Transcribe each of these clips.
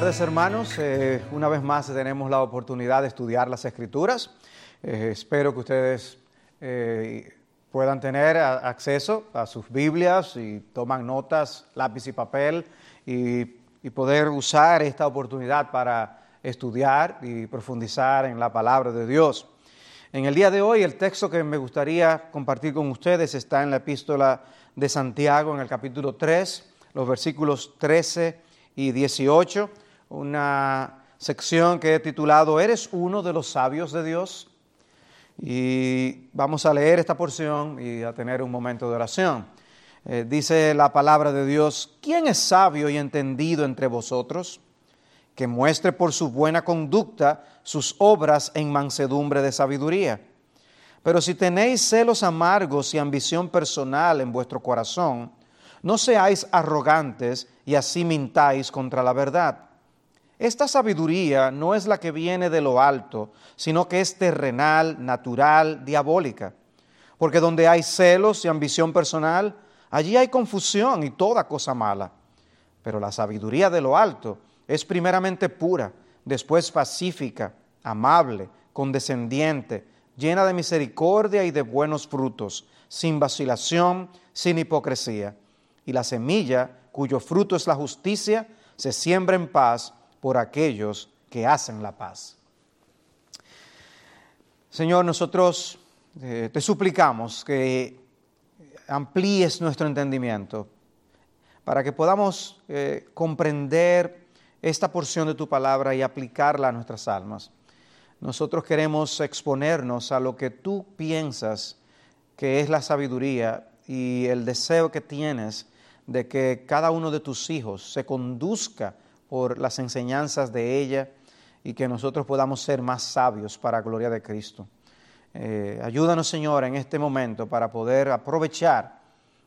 tardes hermanos, eh, una vez más tenemos la oportunidad de estudiar las escrituras. Eh, espero que ustedes eh, puedan tener acceso a sus Biblias y toman notas, lápiz y papel y, y poder usar esta oportunidad para estudiar y profundizar en la palabra de Dios. En el día de hoy el texto que me gustaría compartir con ustedes está en la epístola de Santiago en el capítulo 3, los versículos 13 y 18, una sección que he titulado ¿Eres uno de los sabios de Dios? Y vamos a leer esta porción y a tener un momento de oración. Eh, dice la palabra de Dios, ¿quién es sabio y entendido entre vosotros? Que muestre por su buena conducta sus obras en mansedumbre de sabiduría. Pero si tenéis celos amargos y ambición personal en vuestro corazón, no seáis arrogantes y así mintáis contra la verdad. Esta sabiduría no es la que viene de lo alto, sino que es terrenal, natural, diabólica. Porque donde hay celos y ambición personal, allí hay confusión y toda cosa mala. Pero la sabiduría de lo alto es primeramente pura, después pacífica, amable, condescendiente, llena de misericordia y de buenos frutos, sin vacilación, sin hipocresía y la semilla, cuyo fruto es la justicia, se siembra en paz por aquellos que hacen la paz. Señor, nosotros eh, te suplicamos que amplíes nuestro entendimiento para que podamos eh, comprender esta porción de tu palabra y aplicarla a nuestras almas. Nosotros queremos exponernos a lo que tú piensas que es la sabiduría y el deseo que tienes de que cada uno de tus hijos se conduzca por las enseñanzas de ella y que nosotros podamos ser más sabios para gloria de Cristo. Eh, ayúdanos, Señor, en este momento para poder aprovechar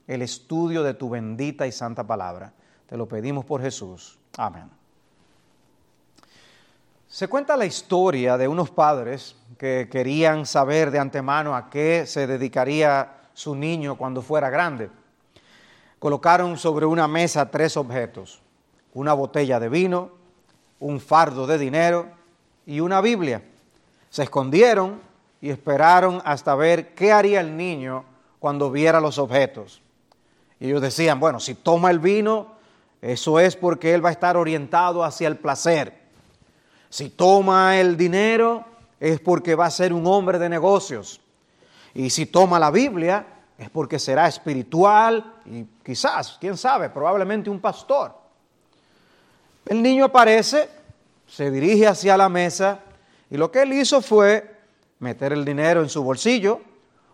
el estudio de tu bendita y santa palabra. Te lo pedimos por Jesús. Amén. Se cuenta la historia de unos padres que querían saber de antemano a qué se dedicaría su niño cuando fuera grande colocaron sobre una mesa tres objetos, una botella de vino, un fardo de dinero y una Biblia. Se escondieron y esperaron hasta ver qué haría el niño cuando viera los objetos. Y ellos decían, bueno, si toma el vino, eso es porque él va a estar orientado hacia el placer. Si toma el dinero, es porque va a ser un hombre de negocios. Y si toma la Biblia, es porque será espiritual y quizás, quién sabe, probablemente un pastor. El niño aparece, se dirige hacia la mesa y lo que él hizo fue meter el dinero en su bolsillo,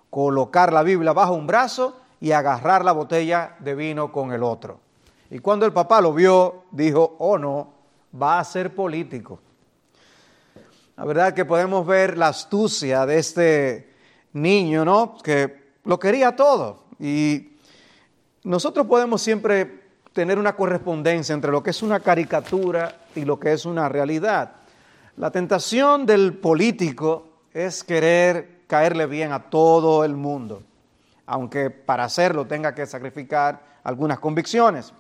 colocar la Biblia bajo un brazo y agarrar la botella de vino con el otro. Y cuando el papá lo vio, dijo, oh no, va a ser político. La verdad que podemos ver la astucia de este niño, ¿no? Que lo quería todo. Y nosotros podemos siempre tener una correspondencia entre lo que es una caricatura y lo que es una realidad. La tentación del político es querer caerle bien a todo el mundo, aunque para hacerlo tenga que sacrificar algunas convicciones.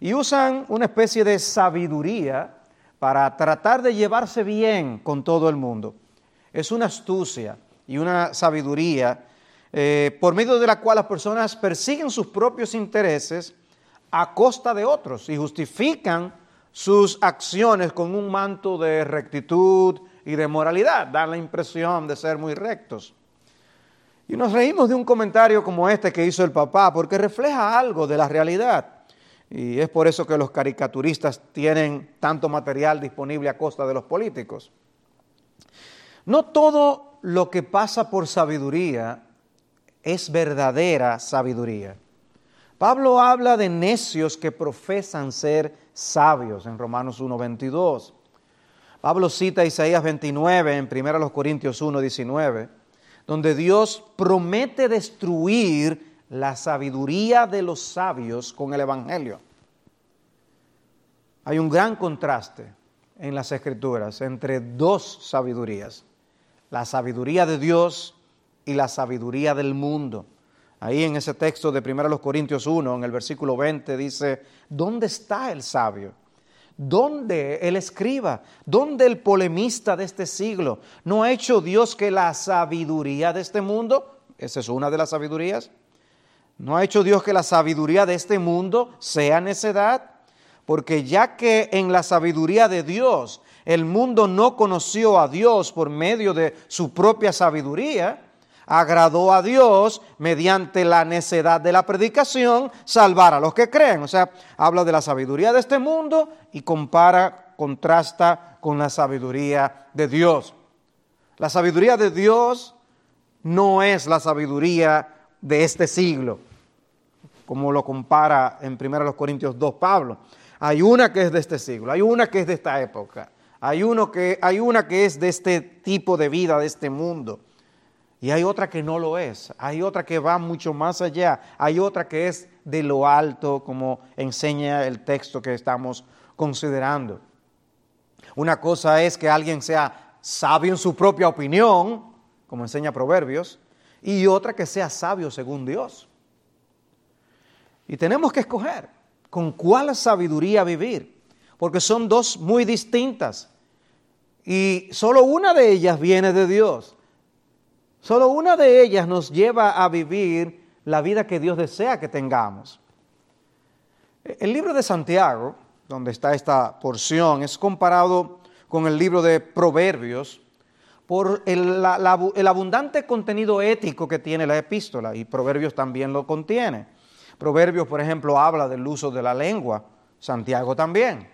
Y usan una especie de sabiduría para tratar de llevarse bien con todo el mundo. Es una astucia y una sabiduría eh, por medio de la cual las personas persiguen sus propios intereses a costa de otros y justifican sus acciones con un manto de rectitud y de moralidad, dan la impresión de ser muy rectos. Y nos reímos de un comentario como este que hizo el papá, porque refleja algo de la realidad. Y es por eso que los caricaturistas tienen tanto material disponible a costa de los políticos. No todo lo que pasa por sabiduría es verdadera sabiduría. Pablo habla de necios que profesan ser sabios en Romanos 1.22. Pablo cita Isaías 29 en 1 Corintios 1.19, donde Dios promete destruir la sabiduría de los sabios con el Evangelio. Hay un gran contraste en las escrituras entre dos sabidurías, la sabiduría de Dios y la sabiduría del mundo. Ahí en ese texto de 1 Corintios 1, en el versículo 20, dice, ¿dónde está el sabio? ¿Dónde el escriba? ¿Dónde el polemista de este siglo? ¿No ha hecho Dios que la sabiduría de este mundo, esa es una de las sabidurías, ¿no ha hecho Dios que la sabiduría de este mundo sea necedad? Porque ya que en la sabiduría de Dios el mundo no conoció a Dios por medio de su propia sabiduría, agradó a Dios mediante la necedad de la predicación salvar a los que creen. O sea, habla de la sabiduría de este mundo y compara, contrasta con la sabiduría de Dios. La sabiduría de Dios no es la sabiduría de este siglo, como lo compara en 1 Corintios 2 Pablo. Hay una que es de este siglo, hay una que es de esta época, hay, uno que, hay una que es de este tipo de vida, de este mundo. Y hay otra que no lo es, hay otra que va mucho más allá, hay otra que es de lo alto, como enseña el texto que estamos considerando. Una cosa es que alguien sea sabio en su propia opinión, como enseña Proverbios, y otra que sea sabio según Dios. Y tenemos que escoger con cuál sabiduría vivir, porque son dos muy distintas. Y solo una de ellas viene de Dios. Solo una de ellas nos lleva a vivir la vida que Dios desea que tengamos. El libro de Santiago, donde está esta porción, es comparado con el libro de Proverbios por el, abundante contenido ético que tiene la epístola, y Proverbios también lo contiene. Proverbios, por ejemplo, habla del uso de la lengua, Santiago también.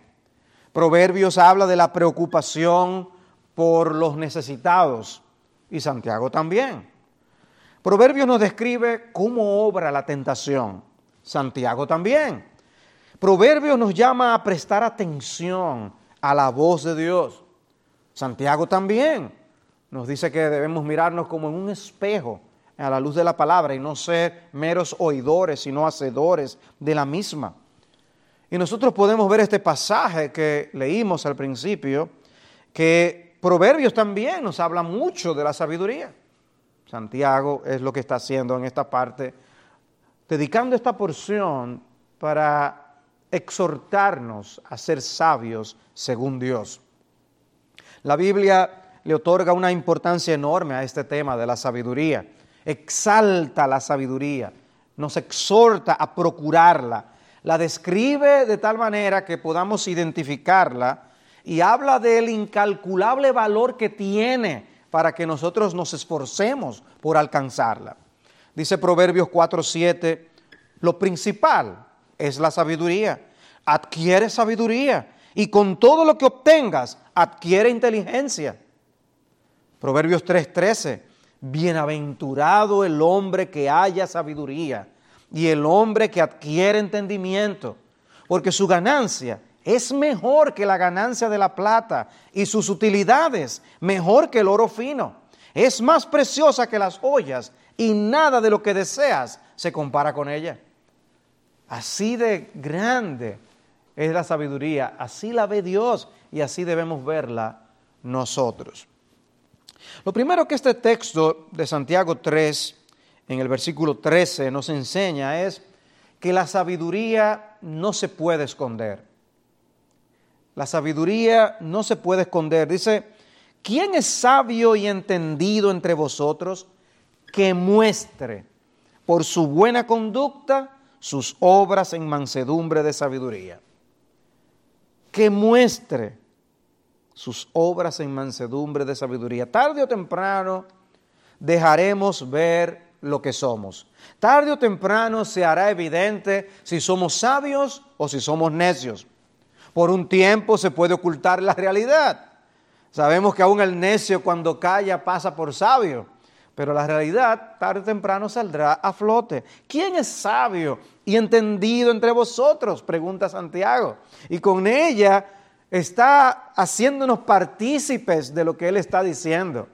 Proverbios habla de la preocupación por los necesitados, y Santiago también. Proverbios nos describe cómo obra la tentación, Santiago también. Proverbios nos llama a prestar atención a la voz de Dios, Santiago también. Nos dice que debemos mirarnos como en un espejo a la luz de la palabra y no ser meros oidores, sino hacedores de la misma. Y nosotros podemos ver este pasaje que leímos al principio, que Proverbios también nos habla mucho de la sabiduría. Santiago es lo que está haciendo en esta parte, dedicando esta porción para exhortarnos a ser sabios según Dios. La Biblia le otorga una importancia enorme a este tema de la sabiduría, exalta la sabiduría, nos exhorta a procurarla, la describe de tal manera que podamos identificarla y habla del incalculable valor que tiene para que nosotros nos esforcemos por alcanzarla. Dice Proverbios 4:7, lo principal es la sabiduría. Adquiere sabiduría y con todo lo que obtengas, adquiere inteligencia. Proverbios 3:13, bienaventurado el hombre que haya sabiduría y el hombre que adquiere entendimiento, porque su ganancia es mejor que la ganancia de la plata y sus utilidades mejor que el oro fino. Es más preciosa que las joyas y nada de lo que deseas se compara con ella. Así de grande es la sabiduría, así la ve Dios y así debemos verla nosotros. Lo primero que este texto de Santiago 3, en el versículo 13, nos enseña es que la sabiduría no se puede esconder. La sabiduría no se puede esconder. Dice, ¿quién es sabio y entendido entre vosotros que muestre por su buena conducta sus obras en mansedumbre de sabiduría? Que muestre sus obras en mansedumbre de sabiduría. Tarde o temprano dejaremos ver lo que somos. Tarde o temprano se hará evidente si somos sabios o si somos necios. Por un tiempo se puede ocultar la realidad. Sabemos que aún el necio cuando calla pasa por sabio, pero la realidad tarde o temprano saldrá a flote. ¿Quién es sabio y entendido entre vosotros? Pregunta Santiago. Y con ella está haciéndonos partícipes de lo que él está diciendo.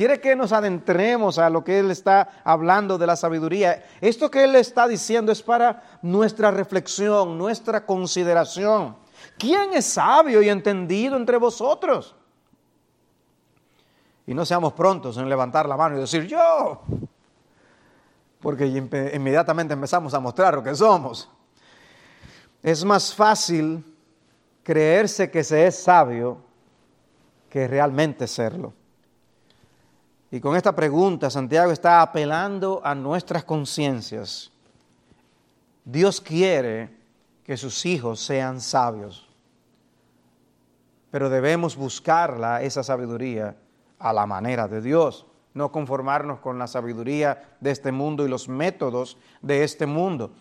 Quiere que nos adentremos a lo que Él está hablando de la sabiduría. Esto que Él está diciendo es para nuestra reflexión, nuestra consideración. ¿Quién es sabio y entendido entre vosotros? Y no seamos prontos en levantar la mano y decir yo, porque inmediatamente empezamos a mostrar lo que somos. Es más fácil creerse que se es sabio que realmente serlo. Y con esta pregunta Santiago está apelando a nuestras conciencias. Dios quiere que sus hijos sean sabios, pero debemos buscarla, esa sabiduría, a la manera de Dios, no conformarnos con la sabiduría de este mundo y los métodos de este mundo.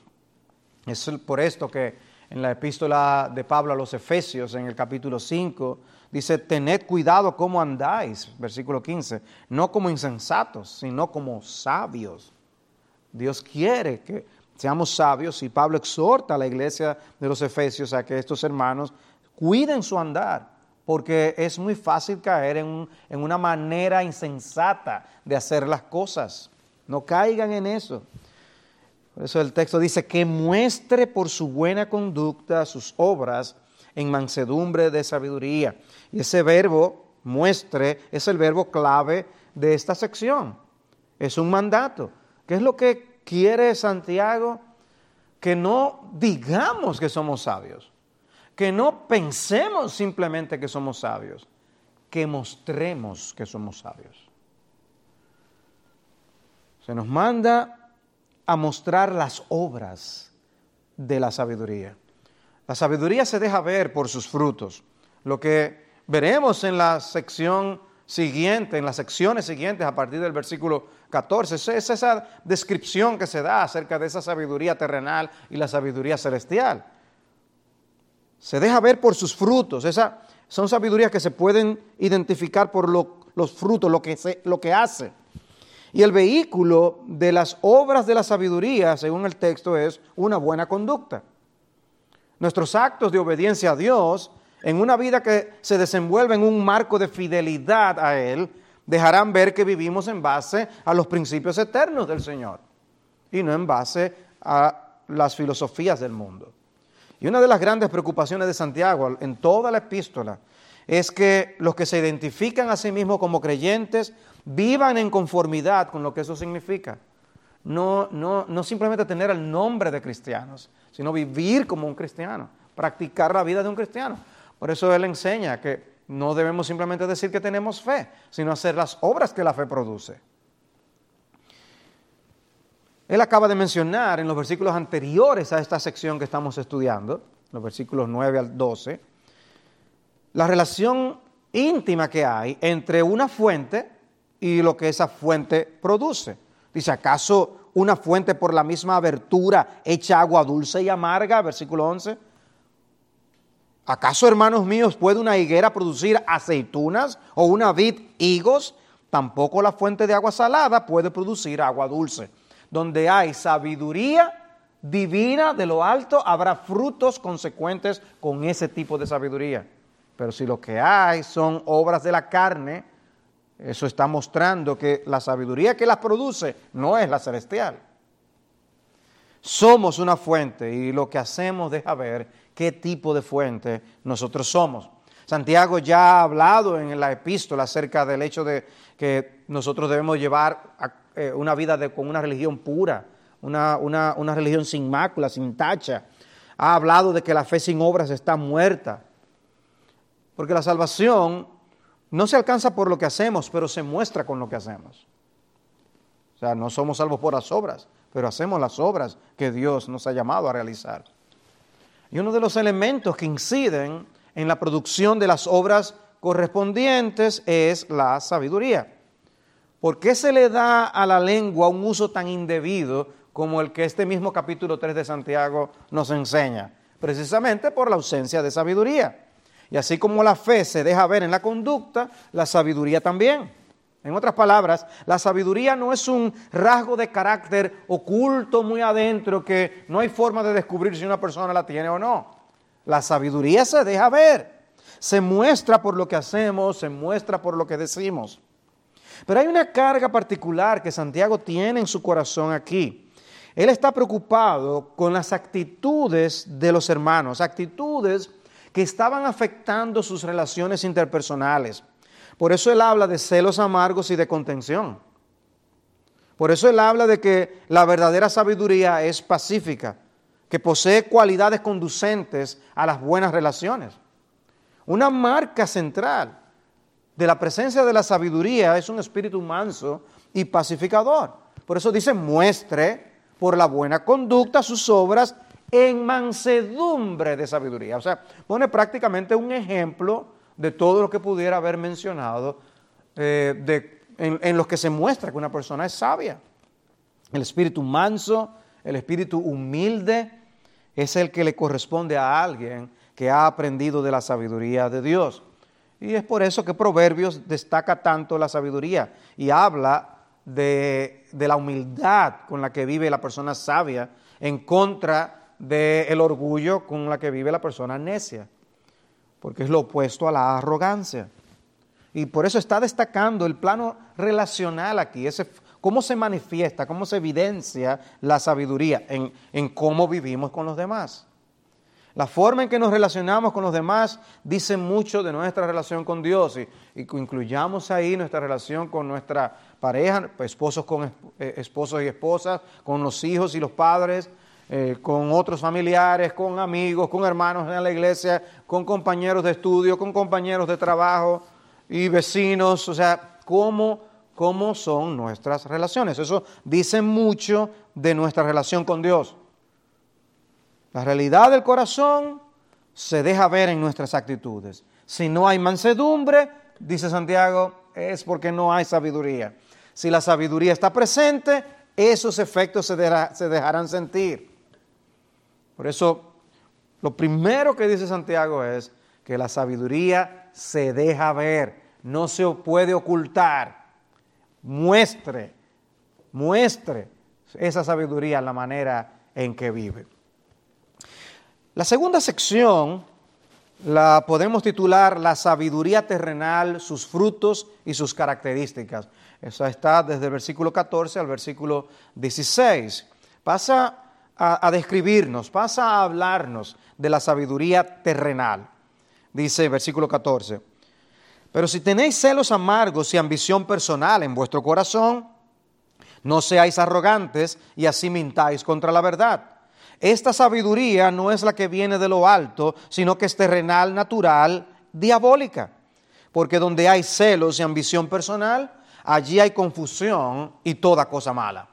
Es por esto que en la epístola de Pablo a los Efesios, en el capítulo 5, dice, tened cuidado cómo andáis, versículo 15, no como insensatos, sino como sabios. Dios quiere que seamos sabios y Pablo exhorta a la iglesia de los Efesios a que estos hermanos cuiden su andar, porque es muy fácil caer en, una manera insensata de hacer las cosas. No caigan en eso. Por eso el texto dice que muestre por su buena conducta sus obras en mansedumbre de sabiduría. Y ese verbo, muestre, es el verbo clave de esta sección. Es un mandato. ¿Qué es lo que quiere Santiago? Que no digamos que somos sabios, que no pensemos simplemente que somos sabios, que mostremos que somos sabios. Se nos manda a mostrar las obras de la sabiduría. La sabiduría se deja ver por sus frutos. Lo que veremos en la sección siguiente, en las secciones siguientes a partir del versículo 14, es esa descripción que se da acerca de esa sabiduría terrenal y la sabiduría celestial. Se deja ver por sus frutos. Esa, son sabidurías que se pueden identificar por los frutos, lo que, se, lo que hace. Y el vehículo de las obras de la sabiduría, según el texto, es una buena conducta. Nuestros actos de obediencia a Dios, en una vida que se desenvuelve en un marco de fidelidad a Él, dejarán ver que vivimos en base a los principios eternos del Señor y no en base a las filosofías del mundo. Y una de las grandes preocupaciones de Santiago en toda la epístola es que los que se identifican a sí mismos como creyentes vivan en conformidad con lo que eso significa. No, no, no simplemente tener el nombre de cristianos, sino vivir como un cristiano, practicar la vida de un cristiano. Por eso él enseña que no debemos simplemente decir que tenemos fe, sino hacer las obras que la fe produce. Él acaba de mencionar en los versículos anteriores a esta sección que estamos estudiando, los versículos 9 al 12, la relación íntima que hay entre una fuente y lo que esa fuente produce. Dice, ¿acaso una fuente por la misma abertura echa agua dulce y amarga? Versículo 11. ¿Acaso, hermanos míos, puede una higuera producir aceitunas o una vid higos? Tampoco la fuente de agua salada puede producir agua dulce. Donde hay sabiduría divina de lo alto, habrá frutos consecuentes con ese tipo de sabiduría. Pero si lo que hay son obras de la carne, eso está mostrando que la sabiduría que las produce no es la celestial. Somos una fuente y lo que hacemos deja ver qué tipo de fuente nosotros somos. Santiago ya ha hablado en la epístola acerca del hecho de que nosotros debemos llevar eh, una vida con una religión pura, una, una religión sin mácula, sin tacha. Ha hablado de que la fe sin obras está muerta. Porque la salvación no se alcanza por lo que hacemos, pero se muestra con lo que hacemos. O sea, no somos salvos por las obras, pero hacemos las obras que Dios nos ha llamado a realizar. Y uno de los elementos que inciden en la producción de las obras correspondientes es la sabiduría. ¿Por qué se le da a la lengua un uso tan indebido como el que este mismo capítulo 3 de Santiago nos enseña? Precisamente por la ausencia de sabiduría. Y así como la fe se deja ver en la conducta, la sabiduría también. En otras palabras, la sabiduría no es un rasgo de carácter oculto muy adentro que no hay forma de descubrir si una persona la tiene o no. La sabiduría se deja ver, se muestra por lo que hacemos, se muestra por lo que decimos. Pero hay una carga particular que Santiago tiene en su corazón aquí. Él está preocupado con las actitudes de los hermanos, actitudes que estaban afectando sus relaciones interpersonales. Por eso él habla de celos amargos y de contención. Por eso él habla de que la verdadera sabiduría es pacífica, que posee cualidades conducentes a las buenas relaciones. Una marca central de la presencia de la sabiduría es un espíritu manso y pacificador. Por eso dice, muestre por la buena conducta sus obras en mansedumbre de sabiduría. O sea, pone prácticamente un ejemplo de todo lo que pudiera haber mencionado eh, en, en los que se muestra que una persona es sabia. El espíritu manso, el espíritu humilde, es el que le corresponde a alguien que ha aprendido de la sabiduría de Dios. Y es por eso que Proverbios destaca tanto la sabiduría y habla de, la humildad con la que vive la persona sabia en contra del orgullo con la que vive la persona necia, porque es lo opuesto a la arrogancia. Y por eso está destacando el plano relacional aquí, ese, cómo se manifiesta, cómo se evidencia la sabiduría en, en cómo vivimos con los demás. La forma en que nos relacionamos con los demás dice mucho de nuestra relación con Dios y, incluyamos ahí nuestra relación con nuestra pareja, esposos con eh, esposos y esposas, con los hijos y los padres, eh, con otros familiares, con amigos, con hermanos en la iglesia, con compañeros de estudio, con compañeros de trabajo y vecinos, o sea, cómo, cómo son nuestras relaciones. Eso dice mucho de nuestra relación con Dios. La realidad del corazón se deja ver en nuestras actitudes. Si no hay mansedumbre, dice Santiago, es porque no hay sabiduría. Si la sabiduría está presente, esos efectos se, dejarán sentir. Por eso, lo primero que dice Santiago es que la sabiduría se deja ver, no se puede ocultar. Muestre, muestre esa sabiduría en la manera en que vive. La segunda sección la podemos titular La sabiduría terrenal, sus frutos y sus características. Esa está desde el versículo 14 al versículo 16. Pasa a, a describirnos, pasa a hablarnos de la sabiduría terrenal. Dice versículo 14. Pero si tenéis celos amargos y ambición personal en vuestro corazón, no seáis arrogantes y así mintáis contra la verdad. Esta sabiduría no es la que viene de lo alto, sino que es terrenal, natural, diabólica. Porque donde hay celos y ambición personal, allí hay confusión y toda cosa mala.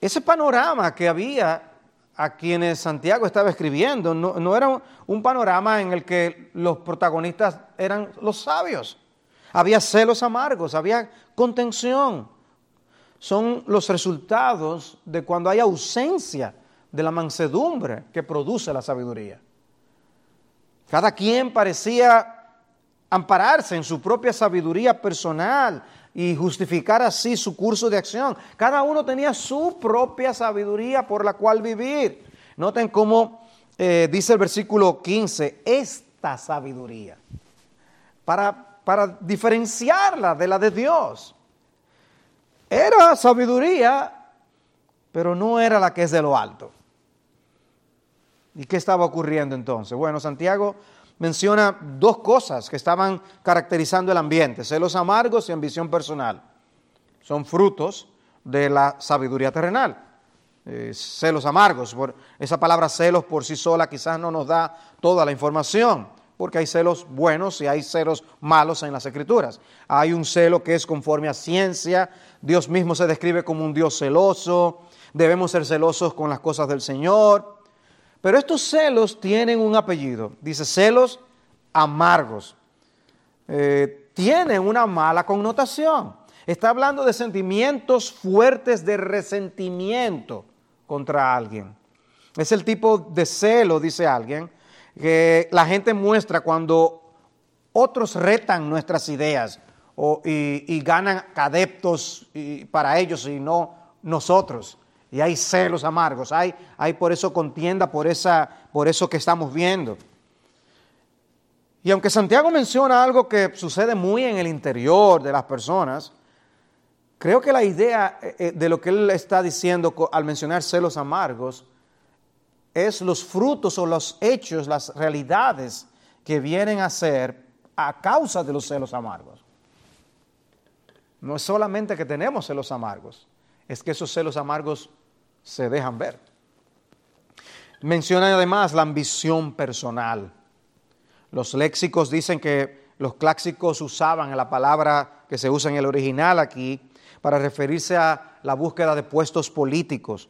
Ese panorama que había a quienes Santiago estaba escribiendo no, no era un panorama en el que los protagonistas eran los sabios. Había celos amargos, había contención, son los resultados de cuando hay ausencia de la mansedumbre que produce la sabiduría. Cada quien parecía ampararse en su propia sabiduría personal y justificar así su curso de acción. Cada uno tenía su propia sabiduría por la cual vivir. Noten cómo eh, dice el versículo 15, esta sabiduría, para, para diferenciarla de la de Dios. Era sabiduría, pero no era la que es de lo alto. ¿Y qué estaba ocurriendo entonces? Bueno, Santiago menciona dos cosas que estaban caracterizando el ambiente, celos amargos y ambición personal. Son frutos de la sabiduría terrenal. Eh, celos amargos, esa palabra celos por sí sola quizás no nos da toda la información, porque hay celos buenos y hay celos malos en las escrituras. Hay un celo que es conforme a ciencia, Dios mismo se describe como un Dios celoso, debemos ser celosos con las cosas del Señor, pero estos celos tienen un apellido, dice celos amargos, eh, tienen una mala connotación. Está hablando de sentimientos fuertes de resentimiento contra alguien. Es el tipo de celo, dice alguien, que la gente muestra cuando otros retan nuestras ideas y, ganan adeptos para ellos y no nosotros. Y hay celos amargos, hay, hay por eso contienda, por, esa, por eso que estamos viendo. Y aunque Santiago menciona algo que sucede muy en el interior de las personas, creo que la idea eh, eh, de lo que él está diciendo al mencionar celos amargos es los frutos o los hechos, las realidades que vienen a ser a causa de los celos amargos. No es solamente que tenemos celos amargos, es que esos celos amargos se dejan ver. Mencionan además la ambición personal. Los léxicos dicen que los clásicos usaban la palabra que se usa en el original aquí para referirse a la búsqueda de puestos políticos,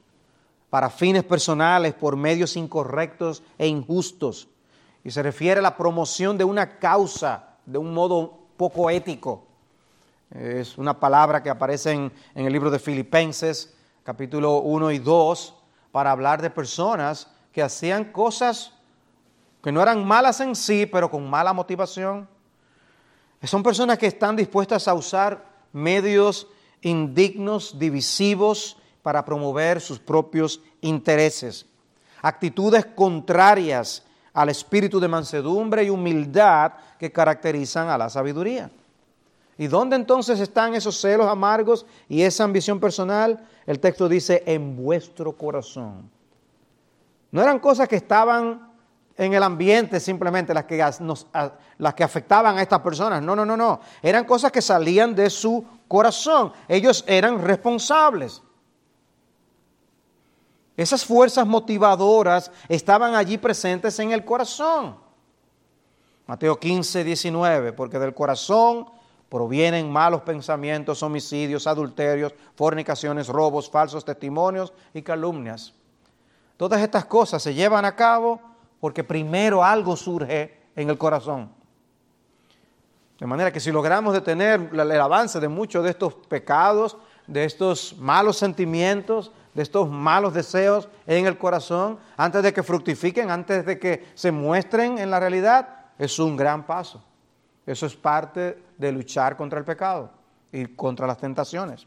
para fines personales, por medios incorrectos e injustos. Y se refiere a la promoción de una causa de un modo poco ético. Es una palabra que aparece en, el libro de Filipenses, capítulo 1 y 2, para hablar de personas que hacían cosas que no eran malas en sí, pero con mala motivación. Son personas que están dispuestas a usar medios indignos, divisivos, para promover sus propios intereses. Actitudes contrarias al espíritu de mansedumbre y humildad que caracterizan a la sabiduría. ¿Y dónde entonces están esos celos amargos y esa ambición personal? El texto dice, en vuestro corazón. No eran cosas que estaban en el ambiente simplemente las que, las que afectaban a estas personas. No, no, no, no. Eran cosas que salían de su corazón. Ellos eran responsables. Esas fuerzas motivadoras estaban allí presentes en el corazón. Mateo 15, 19, porque del corazón provienen malos pensamientos, homicidios, adulterios, fornicaciones, robos, falsos testimonios y calumnias. Todas estas cosas se llevan a cabo porque primero algo surge en el corazón. De manera que si logramos detener el avance de muchos de estos pecados, de estos malos sentimientos, de estos malos deseos en el corazón, antes de que fructifiquen, antes de que se muestren en la realidad, es un gran paso. Eso es parte de luchar contra el pecado y contra las tentaciones.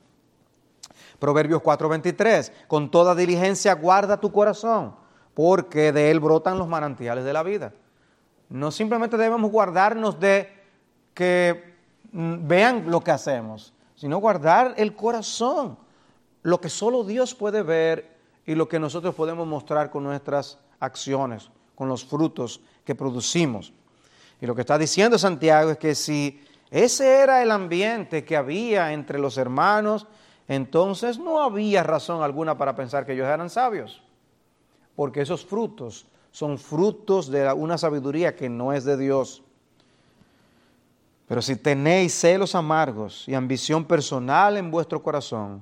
Proverbios 4:23, con toda diligencia guarda tu corazón, porque de él brotan los manantiales de la vida. No simplemente debemos guardarnos de que mm, vean lo que hacemos, sino guardar el corazón, lo que solo Dios puede ver y lo que nosotros podemos mostrar con nuestras acciones, con los frutos que producimos. Y lo que está diciendo Santiago es que si ese era el ambiente que había entre los hermanos, entonces no había razón alguna para pensar que ellos eran sabios, porque esos frutos son frutos de una sabiduría que no es de Dios. Pero si tenéis celos amargos y ambición personal en vuestro corazón,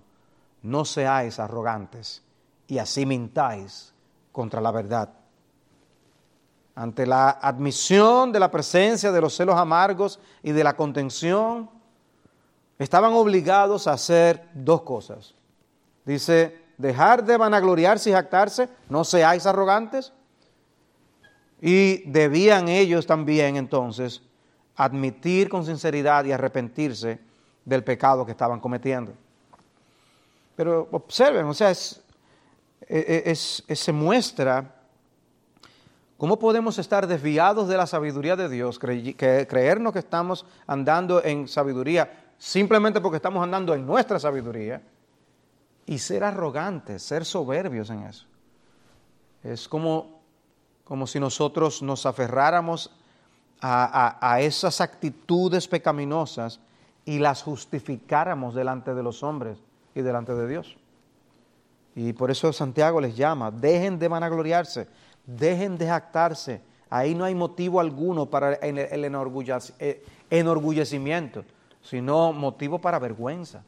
no seáis arrogantes y así mintáis contra la verdad. Ante la admisión de la presencia de los celos amargos y de la contención, estaban obligados a hacer dos cosas. Dice, dejar de vanagloriarse y jactarse, no seáis arrogantes. Y debían ellos también entonces admitir con sinceridad y arrepentirse del pecado que estaban cometiendo. Pero observen, o sea, es, se muestra cómo podemos estar desviados de la sabiduría de Dios, creernos que estamos andando en sabiduría simplemente porque estamos andando en nuestra sabiduría y ser arrogantes, ser soberbios en eso. Es como, como si nosotros nos aferráramos a, esas actitudes pecaminosas y las justificáramos delante de los hombres y delante de Dios. Y por eso Santiago les llama, dejen de vanagloriarse, dejen de jactarse. Ahí no hay motivo alguno para el, eh, enorgullecimiento, sino motivo para vergüenza.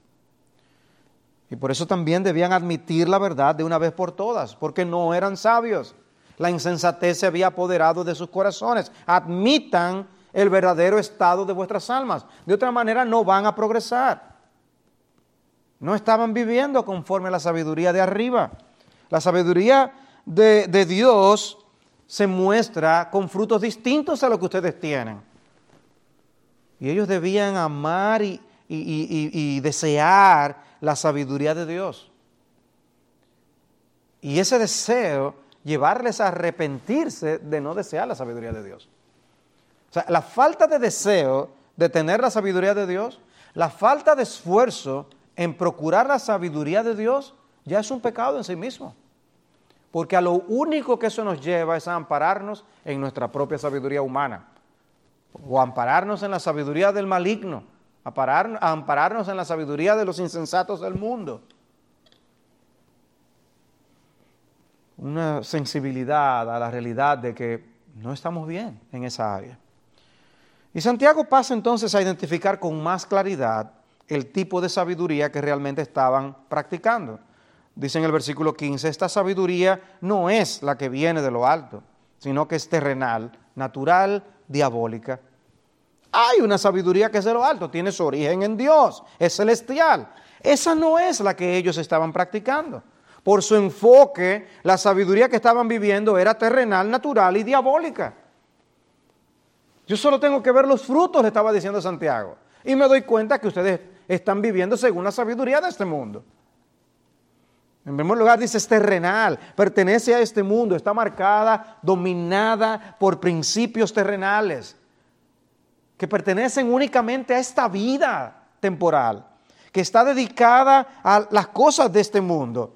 Y por eso también debían admitir la verdad de una vez por todas, porque no eran sabios. La insensatez se había apoderado de sus corazones. Admitan el verdadero estado de vuestras almas. De otra manera no van a progresar. No estaban viviendo conforme a la sabiduría de arriba. La sabiduría de, Dios se muestra con frutos distintos a lo que ustedes tienen. Y ellos debían amar y, y desear la sabiduría de Dios. Y ese deseo llevarles a arrepentirse de no desear la sabiduría de Dios. O sea, la falta de deseo de tener la sabiduría de Dios, la falta de esfuerzo en procurar la sabiduría de Dios, ya es un pecado en sí mismo. Porque a lo único que eso nos lleva es a ampararnos en nuestra propia sabiduría humana, o ampararnos en la sabiduría del maligno, a ampararnos en la sabiduría de los insensatos del mundo. una sensibilidad a la realidad de que no estamos bien en esa área. Y Santiago pasa entonces a identificar con más claridad el tipo de sabiduría que realmente estaban practicando. Dice en el versículo 15, esta sabiduría no es la que viene de lo alto, sino que es terrenal, natural, diabólica. Hay una sabiduría que es de lo alto, tiene su origen en Dios, es celestial. Esa no es la que ellos estaban practicando. Por su enfoque, la sabiduría que estaban viviendo era terrenal, natural y diabólica. Yo solo tengo que ver los frutos, le estaba diciendo Santiago. Y me doy cuenta que ustedes están viviendo según la sabiduría de este mundo. En primer lugar dice es terrenal, pertenece a este mundo, está marcada, dominada por principios terrenales que pertenecen únicamente a esta vida temporal, que está dedicada a las cosas de este mundo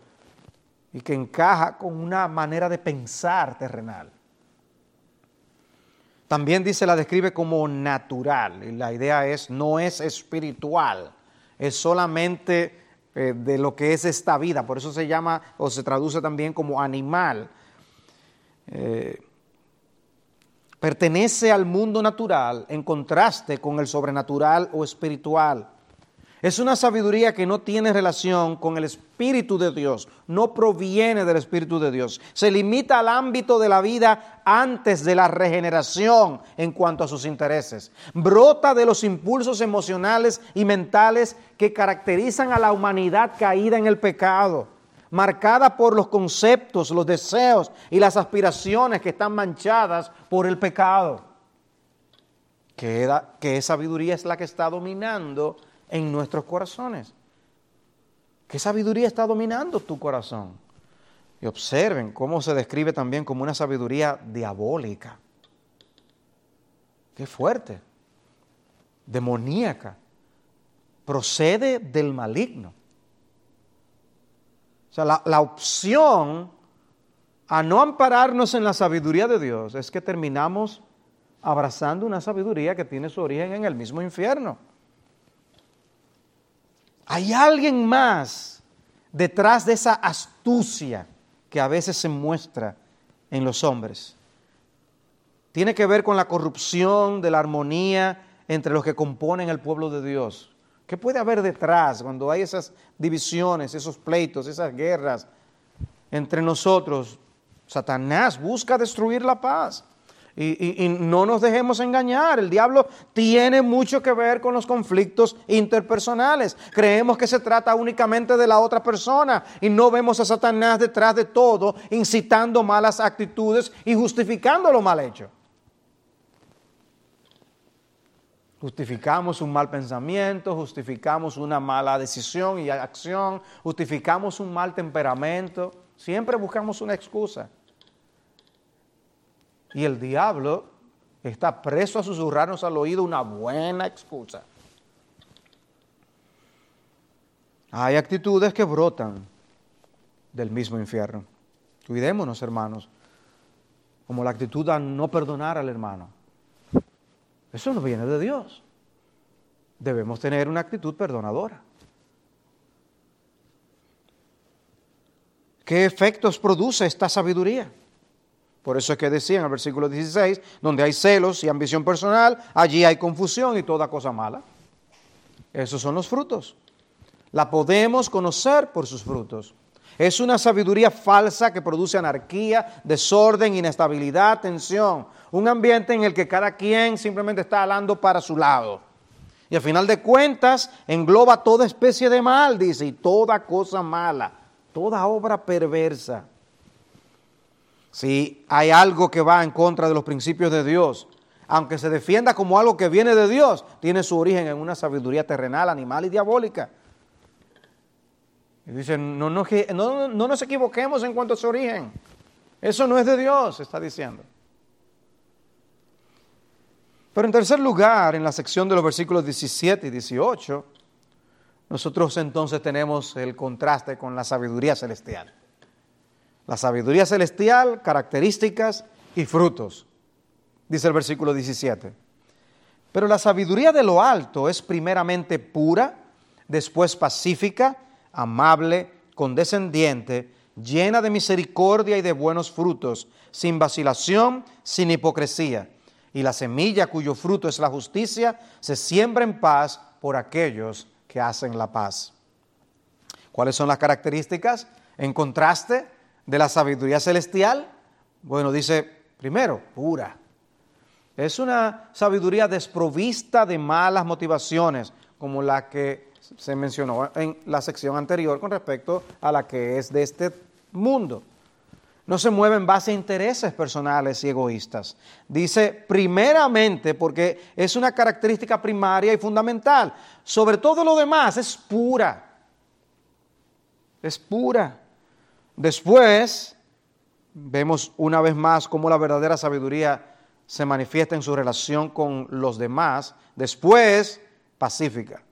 y que encaja con una manera de pensar terrenal. También dice, la describe como natural, y la idea es, no es espiritual, es solamente eh, de lo que es esta vida, por eso se llama o se traduce también como animal. Eh, pertenece al mundo natural en contraste con el sobrenatural o espiritual. Es una sabiduría que no tiene relación con el Espíritu de Dios, no proviene del Espíritu de Dios. Se limita al ámbito de la vida antes de la regeneración en cuanto a sus intereses. Brota de los impulsos emocionales y mentales que caracterizan a la humanidad caída en el pecado, marcada por los conceptos, los deseos y las aspiraciones que están manchadas por el pecado. ¿Qué, sabiduría es la que está dominando? En nuestros corazones. ¿Qué sabiduría está dominando tu corazón? Y observen cómo se describe también como una sabiduría diabólica. Qué fuerte. Demoníaca. Procede del maligno. O sea, la, la opción a no ampararnos en la sabiduría de Dios es que terminamos abrazando una sabiduría que tiene su origen en el mismo infierno. Hay alguien más detrás de esa astucia que a veces se muestra en los hombres. Tiene que ver con la corrupción de la armonía entre los que componen el pueblo de Dios. ¿Qué puede haber detrás cuando hay esas divisiones, esos pleitos, esas guerras entre nosotros? Satanás busca destruir la paz. Y, no nos dejemos engañar, el diablo tiene mucho que ver con los conflictos interpersonales. Creemos que se trata únicamente de la otra persona y no vemos a Satanás detrás de todo, incitando malas actitudes y justificando lo mal hecho. Justificamos un mal pensamiento, justificamos una mala decisión y acción, justificamos un mal temperamento, siempre buscamos una excusa. Y el diablo está preso a susurrarnos al oído una buena excusa. Hay actitudes que brotan del mismo infierno. Cuidémonos, hermanos, como la actitud a no perdonar al hermano. Eso no viene de Dios. Debemos tener una actitud perdonadora. ¿Qué efectos produce esta sabiduría? Por eso es que decía en el versículo 16, donde hay celos y ambición personal, allí hay confusión y toda cosa mala. Esos son los frutos. La podemos conocer por sus frutos. Es una sabiduría falsa que produce anarquía, desorden, inestabilidad, tensión. Un ambiente en el que cada quien simplemente está hablando para su lado. Y al final de cuentas engloba toda especie de mal, dice, y toda cosa mala, toda obra perversa. Si hay algo que va en contra de los principios de Dios, aunque se defienda como algo que viene de Dios, tiene su origen en una sabiduría terrenal, animal y diabólica. Y dicen, no, no, no, no nos equivoquemos en cuanto a su origen. Eso no es de Dios, está diciendo. Pero en tercer lugar, en la sección de los versículos 17 y 18, nosotros entonces tenemos el contraste con la sabiduría celestial. La sabiduría celestial, características y frutos, dice el versículo 17. Pero la sabiduría de lo alto es primeramente pura, después pacífica, amable, condescendiente, llena de misericordia y de buenos frutos, sin vacilación, sin hipocresía. Y la semilla cuyo fruto es la justicia se siembra en paz por aquellos que hacen la paz. ¿Cuáles son las características en contraste de la sabiduría celestial? Bueno, dice, primero, pura. Es una sabiduría desprovista de malas motivaciones, como la que se mencionó en la sección anterior con respecto a la que es de este mundo. No se mueve en base a intereses personales y egoístas. Dice primeramente porque es una característica primaria y fundamental. Sobre todo lo demás es pura. Es pura. Después vemos una vez más cómo la verdadera sabiduría se manifiesta en su relación con los demás. Después, pacífica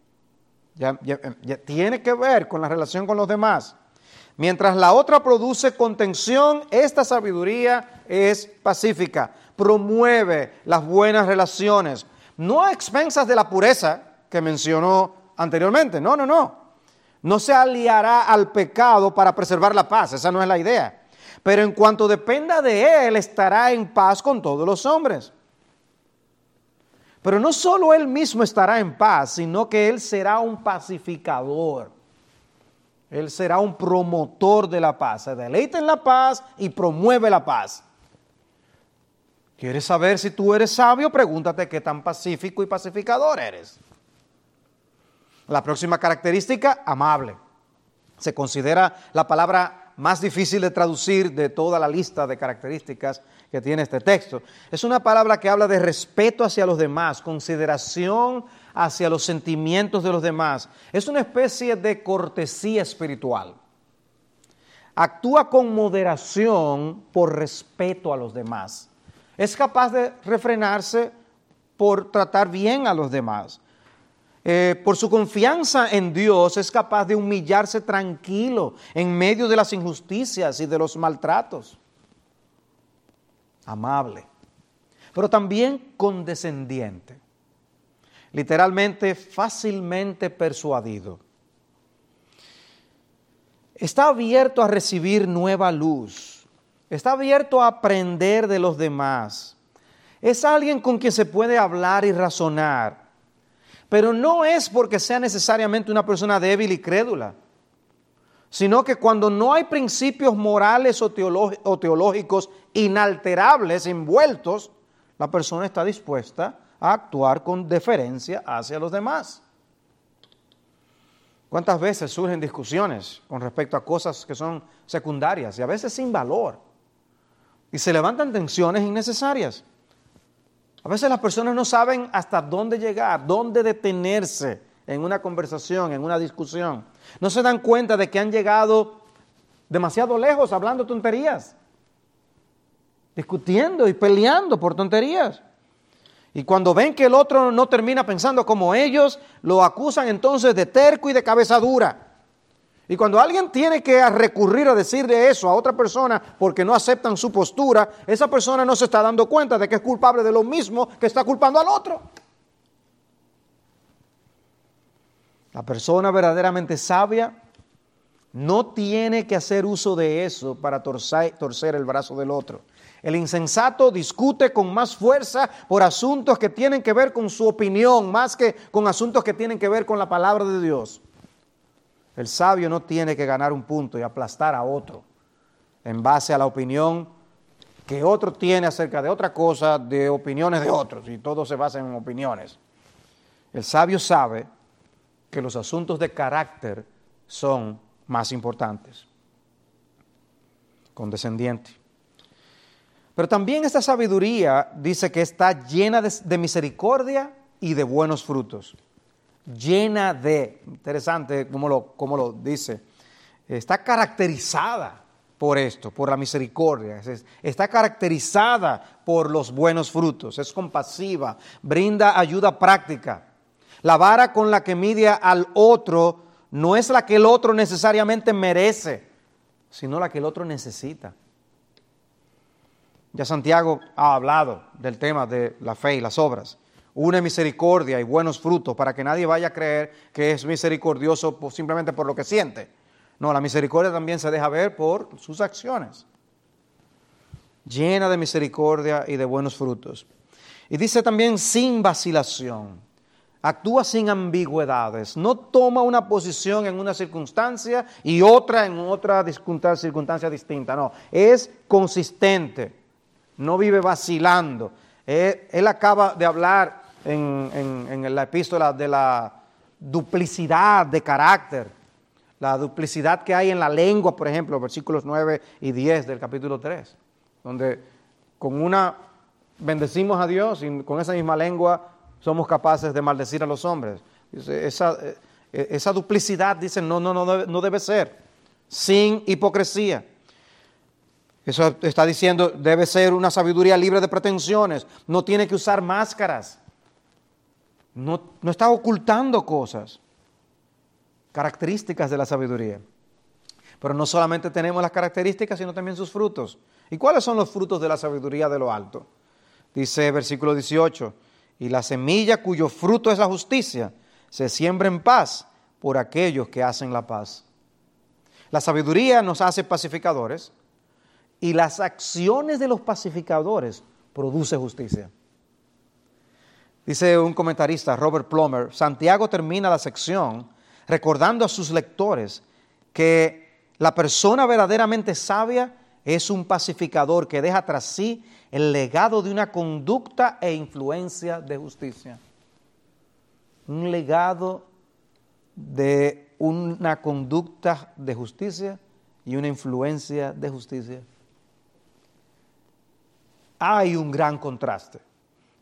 ya, tiene que ver con la relación con los demás. Mientras la otra produce contención, esta sabiduría es pacífica, promueve las buenas relaciones, no a expensas de la pureza que mencionó anteriormente, no, no, no. No se aliará al pecado para preservar la paz, esa no es la idea. Pero en cuanto dependa de él, estará en paz con todos los hombres. Pero no solo Él mismo estará en paz, sino que Él será un pacificador. Él será un promotor de la paz. Se deleita en la paz y promueve la paz. ¿Quieres saber si tú eres sabio? Pregúntate qué tan pacífico y pacificador eres. La próxima característica, amable. Se considera la palabra más difícil de traducir de toda la lista de características que tiene este texto. Es una palabra que habla de respeto hacia los demás, consideración hacia los sentimientos de los demás. Es una especie de cortesía espiritual. Actúa con moderación por respeto a los demás. Es capaz de refrenarse por tratar bien a los demás. Eh, por su confianza en Dios es capaz de humillarse tranquilo en medio de las injusticias y de los maltratos amable, pero también condescendiente, literalmente fácilmente persuadido. Está abierto a recibir nueva luz, está abierto a aprender de los demás. Es alguien con quien se puede hablar y razonar, pero no es porque sea necesariamente una persona débil y crédula sino que cuando no hay principios morales o, teológicos inalterables envueltos, la persona está dispuesta a actuar con deferencia hacia los demás. ¿Cuántas veces surgen discusiones con respecto a cosas que son secundarias y a veces sin valor? Y se levantan tensiones innecesarias. A veces las personas no saben hasta dónde llegar, dónde detenerse en una conversación, en una discusión. No se dan cuenta de que han llegado demasiado lejos hablando tonterías, discutiendo y peleando por tonterías. Y cuando ven que el otro no termina pensando como ellos, lo acusan entonces de terco y de cabeza dura. Y cuando alguien tiene que recurrir a decirle eso a otra persona porque no aceptan su postura, esa persona no se está dando cuenta de que es culpable de lo mismo que está culpando al otro. La persona verdaderamente sabia no tiene que hacer uso de eso para torcer, el brazo del otro. El insensato discute con más fuerza por asuntos que tienen que ver con su opinión, más que con asuntos que tienen que ver con la palabra de Dios. El sabio no tiene que ganar un punto y aplastar a otro en base a la opinión que otro tiene acerca de otra cosa, de opiniones de otros, y todo se basa en opiniones. El sabio sabe que los asuntos de carácter son más importantes. Condescendiente. Pero también esta sabiduría dice que está llena de, misericordia y de buenos frutos. Llena de, interesante como lo, lo dice, está caracterizada por esto, por la misericordia, está caracterizada por los buenos frutos, es compasiva, brinda ayuda práctica, la vara con la que mide al otro no es la que el otro necesariamente merece, sino la que el otro necesita. Ya Santiago ha hablado del tema de la fe y las obras. Une misericordia y buenos frutos para que nadie vaya a creer que es misericordioso simplemente por lo que siente. No, la misericordia también se deja ver por sus acciones. Llena de misericordia y de buenos frutos. Y dice también sin vacilación. Actúa sin ambigüedades. No toma una posición en una circunstancia y otra en otra circunstancia distinta. No, es consistente. No vive vacilando. Él, acaba de hablar en, en la epístola de la duplicidad de carácter la duplicidad que hay en la lengua, por ejemplo, versículos 9 y 10 del capítulo 3, donde con una bendecimos a Dios y con esa misma lengua somos capaces de maldecir a los hombres. Esa, eh, esa duplicidad, dicen, no, no, no, no debe ser, sin hipocresía. Eso está diciendo, debe ser una sabiduría libre de pretensiones, no tiene que usar máscaras, no, está ocultando cosas características de la sabiduría. Pero no solamente tenemos las características, sino también sus frutos. ¿Y cuáles son los frutos de la sabiduría de lo alto? Dice versículo 18, y la semilla cuyo fruto es la justicia se siembra en paz por aquellos que hacen la paz. La sabiduría nos hace pacificadores y las acciones de los pacificadores produce justicia. Dice un comentarista, Robert Plummer, Santiago termina la sección recordando a sus lectores que la persona verdaderamente sabia es un pacificador que deja tras sí el legado de una conducta e influencia de justicia. Un legado de una conducta de justicia y una influencia de justicia. Hay un gran contraste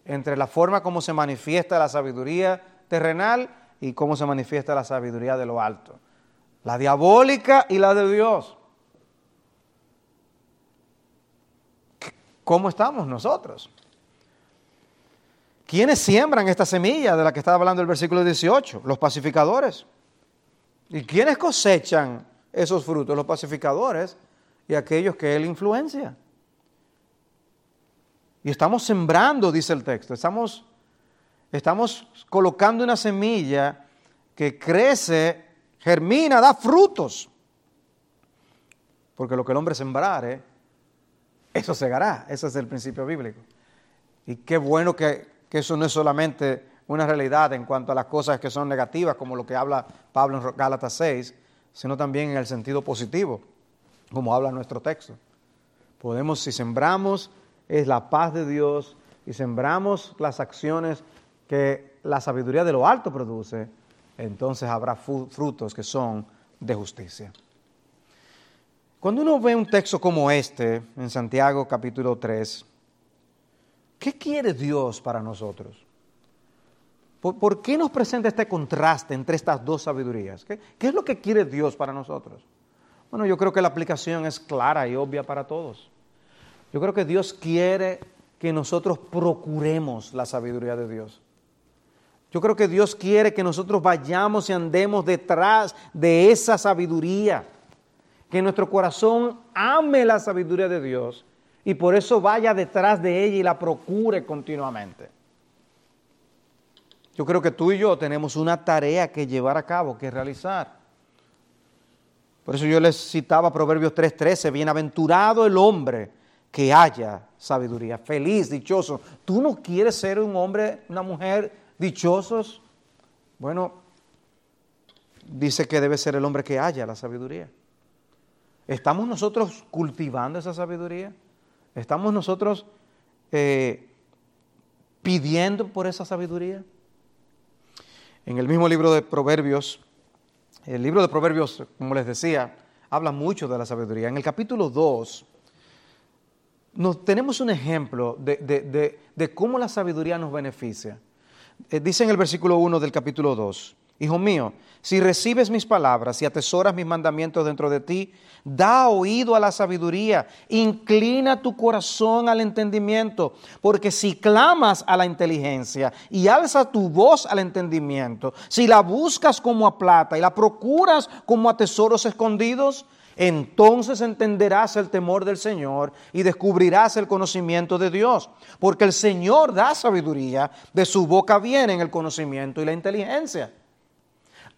entre la forma como se manifiesta la sabiduría terrenal y cómo se manifiesta la sabiduría de lo alto. La diabólica y la de Dios. ¿Cómo estamos nosotros? ¿Quiénes siembran esta semilla de la que está hablando el versículo 18? Los pacificadores. ¿Y quiénes cosechan esos frutos? Los pacificadores y aquellos que Él influencia. Y estamos sembrando, dice el texto, estamos estamos colocando una semilla que crece, germina, da frutos. Porque lo que el hombre sembrare, eso segará. Ese es el principio bíblico. Y qué bueno que, que, eso no es solamente una realidad en cuanto a las cosas que son negativas, como lo que habla Pablo en Gálatas 6, sino también en el sentido positivo, como habla nuestro texto. Podemos, si sembramos, es la paz de Dios, y sembramos las acciones que la sabiduría de lo alto produce, entonces habrá frutos que son de justicia. Cuando uno ve un texto como este, en Santiago capítulo 3, ¿qué quiere Dios para nosotros? ¿Por, qué nos presenta este contraste entre estas dos sabidurías? ¿Qué, ¿Qué es lo que quiere Dios para nosotros? Bueno, yo creo que la aplicación es clara y obvia para todos. Yo creo que Dios quiere que nosotros procuremos la sabiduría de Dios. Yo creo que Dios quiere que nosotros vayamos y andemos detrás de esa sabiduría, que nuestro corazón ame la sabiduría de Dios y por eso vaya detrás de ella y la procure continuamente. Yo creo que tú y yo tenemos una tarea que llevar a cabo, que realizar. Por eso yo les citaba Proverbios 3:13, bienaventurado el hombre que haya sabiduría, feliz, dichoso. Tú no quieres ser un hombre, una mujer dichosos? Bueno, dice que debe ser el hombre que haya la sabiduría. ¿Estamos nosotros cultivando esa sabiduría? ¿Estamos nosotros eh, pidiendo por esa sabiduría? En el mismo libro de Proverbios, el libro de Proverbios, como les decía, habla mucho de la sabiduría. En el capítulo 2, nos, tenemos un ejemplo de, de cómo la sabiduría nos beneficia. Eh, dice en el versículo 1 del capítulo 2, Hijo mío, si recibes mis palabras y atesoras mis mandamientos dentro de ti, da oído a la sabiduría, inclina tu corazón al entendimiento, porque si clamas a la inteligencia y alza tu voz al entendimiento, si la buscas como a plata y la procuras como a tesoros escondidos, entonces entenderás el temor del Señor y descubrirás el conocimiento de Dios. Porque el Señor da sabiduría, de su boca viene el conocimiento y la inteligencia.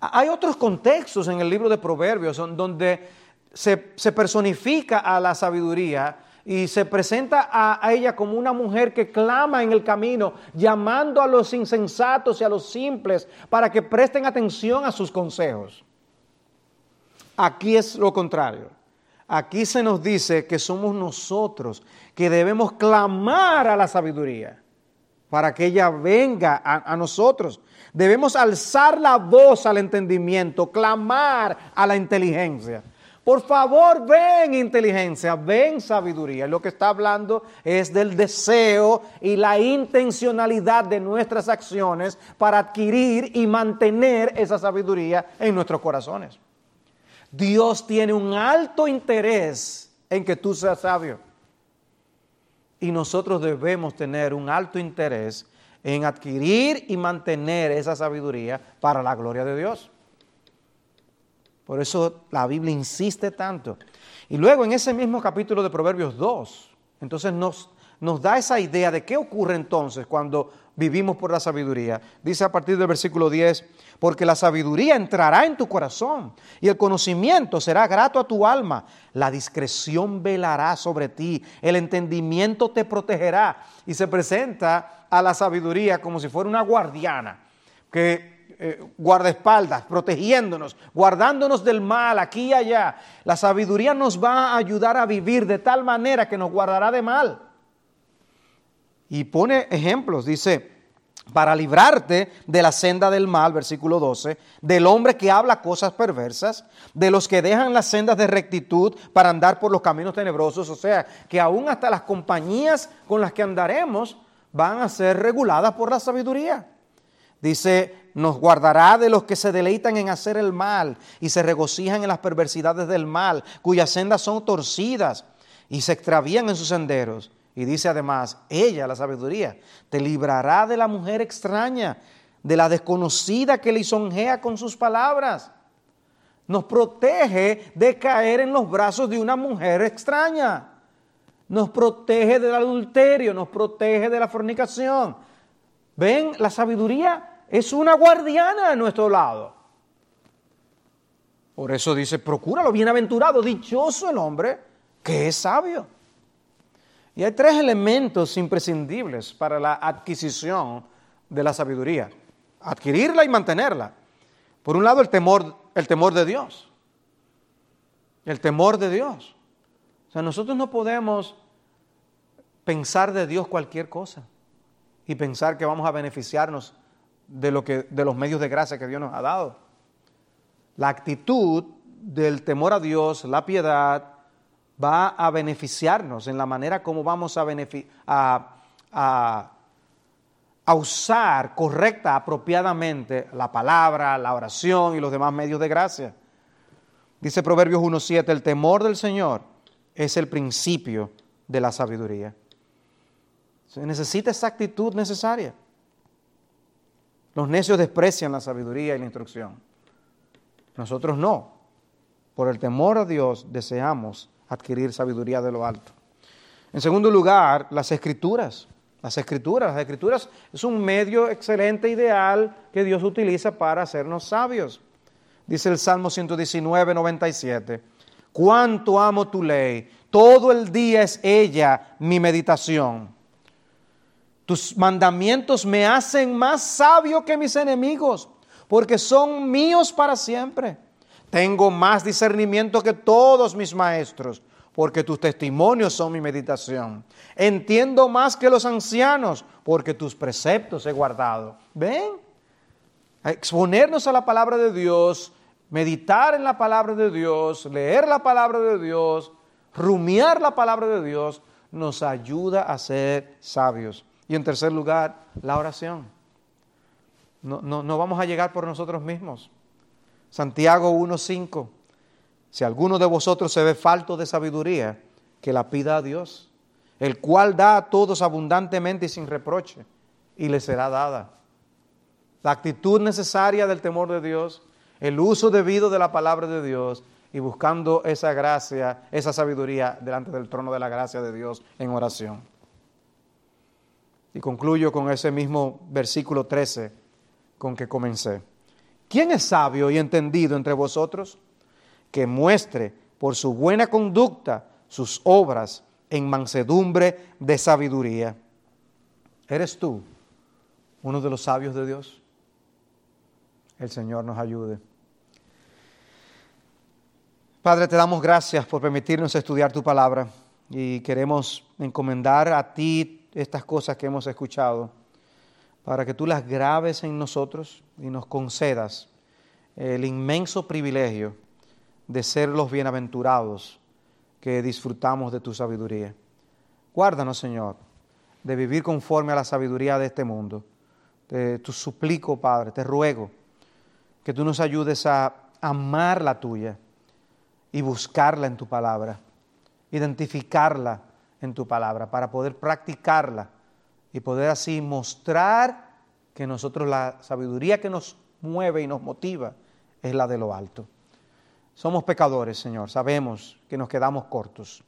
Hay otros contextos en el libro de Proverbios donde se, personifica a la sabiduría y se presenta a, ella como una mujer que clama en el camino, llamando a los insensatos y a los simples para que presten atención a sus consejos. Aquí es lo contrario. Aquí se nos dice que somos nosotros que debemos clamar a la sabiduría para que ella venga a, nosotros. Debemos alzar la voz al entendimiento, clamar a la inteligencia. Por favor, ven inteligencia, ven sabiduría. Lo que está hablando es del deseo y la intencionalidad de nuestras acciones para adquirir y mantener esa sabiduría en nuestros corazones. Dios tiene un alto interés en que tú seas sabio. Y nosotros debemos tener un alto interés en adquirir y mantener esa sabiduría para la gloria de Dios. Por eso la Biblia insiste tanto. Y luego en ese mismo capítulo de Proverbios 2, entonces nos, nos da esa idea de qué ocurre entonces cuando vivimos por la sabiduría. Dice a partir del versículo 10, porque la sabiduría entrará en tu corazón y el conocimiento será grato a tu alma. La discreción velará sobre ti, el entendimiento te protegerá. Y se presenta a la sabiduría como si fuera una guardiana que eh, guardaespaldas, protegiéndonos, guardándonos del mal aquí y allá. La sabiduría nos va a ayudar a vivir de tal manera que nos guardará de mal. Y pone ejemplos, dice, para librarte de la senda del mal, versículo 12, del hombre que habla cosas perversas, de los que dejan las sendas de rectitud para andar por los caminos tenebrosos, o sea, que aún hasta las compañías con las que andaremos van a ser reguladas por la sabiduría. Dice, nos guardará de los que se deleitan en hacer el mal y se regocijan en las perversidades del mal, cuyas sendas son torcidas y se extravían en sus senderos. Y dice además, ella, la sabiduría, te librará de la mujer extraña, de la desconocida que lisonjea con sus palabras. Nos protege de caer en los brazos de una mujer extraña. Nos protege del adulterio, nos protege de la fornicación. Ven, la sabiduría es una guardiana a nuestro lado. Por eso dice, procúralo, bienaventurado, dichoso el hombre que es sabio. Y hay tres elementos imprescindibles para la adquisición de la sabiduría. Adquirirla y mantenerla. Por un lado, el temor, el temor de Dios. El temor de Dios. O sea, nosotros no podemos pensar de Dios cualquier cosa y pensar que vamos a beneficiarnos de, lo que, de los medios de gracia que Dios nos ha dado. La actitud del temor a Dios, la piedad, va a beneficiarnos en la manera como vamos a, a, usar correcta, apropiadamente la palabra, la oración y los demás medios de gracia. Dice Proverbios 1.7, el temor del Señor es el principio de la sabiduría. Se necesita esa actitud necesaria. Los necios desprecian la sabiduría y la instrucción. Nosotros no. Por el temor a Dios deseamos adquirir sabiduría de lo alto. En segundo lugar, las escrituras. Las escrituras, las escrituras es un medio excelente, ideal que Dios utiliza para hacernos sabios. Dice el Salmo 119, 97. Cuánto amo tu ley, todo el día es ella mi meditación. Tus mandamientos me hacen más sabio que mis enemigos, porque son míos para siempre. Tengo más discernimiento que todos mis maestros, porque tus testimonios son mi meditación. Entiendo más que los ancianos, porque tus preceptos he guardado. ¿Ven? Exponernos a la palabra de Dios, meditar en la palabra de Dios, leer la palabra de Dios, rumiar la palabra de Dios, nos ayuda a ser sabios. Y en tercer lugar, la oración. No, no, no vamos a llegar por nosotros mismos. Santiago 1.5, si alguno de vosotros se ve falto de sabiduría, que la pida a Dios, el cual da a todos abundantemente y sin reproche, y le será dada. La actitud necesaria del temor de Dios, el uso debido de la palabra de Dios y buscando esa gracia, esa sabiduría delante del trono de la gracia de Dios en oración. Y concluyo con ese mismo versículo 13 con que comencé. ¿Quién es sabio y entendido entre vosotros? Que muestre por su buena conducta sus obras en mansedumbre de sabiduría. ¿Eres tú uno de los sabios de Dios? El Señor nos ayude. Padre, te damos gracias por permitirnos estudiar tu palabra y queremos encomendar a ti estas cosas que hemos escuchado para que tú las grabes en nosotros y nos concedas el inmenso privilegio de ser los bienaventurados que disfrutamos de tu sabiduría. Guárdanos, Señor, de vivir conforme a la sabiduría de este mundo. Te suplico, Padre, te ruego que tú nos ayudes a amar la tuya y buscarla en tu palabra, identificarla en tu palabra para poder practicarla y poder así mostrar que nosotros la sabiduría que nos mueve y nos motiva es la de lo alto. Somos pecadores, Señor, sabemos que nos quedamos cortos,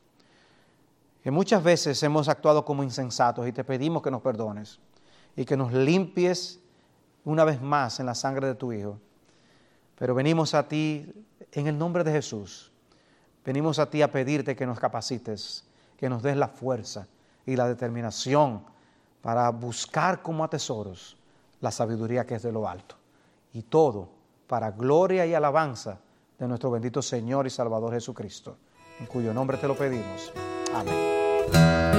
que muchas veces hemos actuado como insensatos y te pedimos que nos perdones y que nos limpies una vez más en la sangre de tu Hijo. Pero venimos a ti en el nombre de Jesús. Venimos a ti a pedirte que nos capacites, que nos des la fuerza y la determinación para buscar como a tesoros la sabiduría que es de lo alto. Y todo para gloria y alabanza de nuestro bendito Señor y Salvador Jesucristo, en cuyo nombre te lo pedimos. Amén.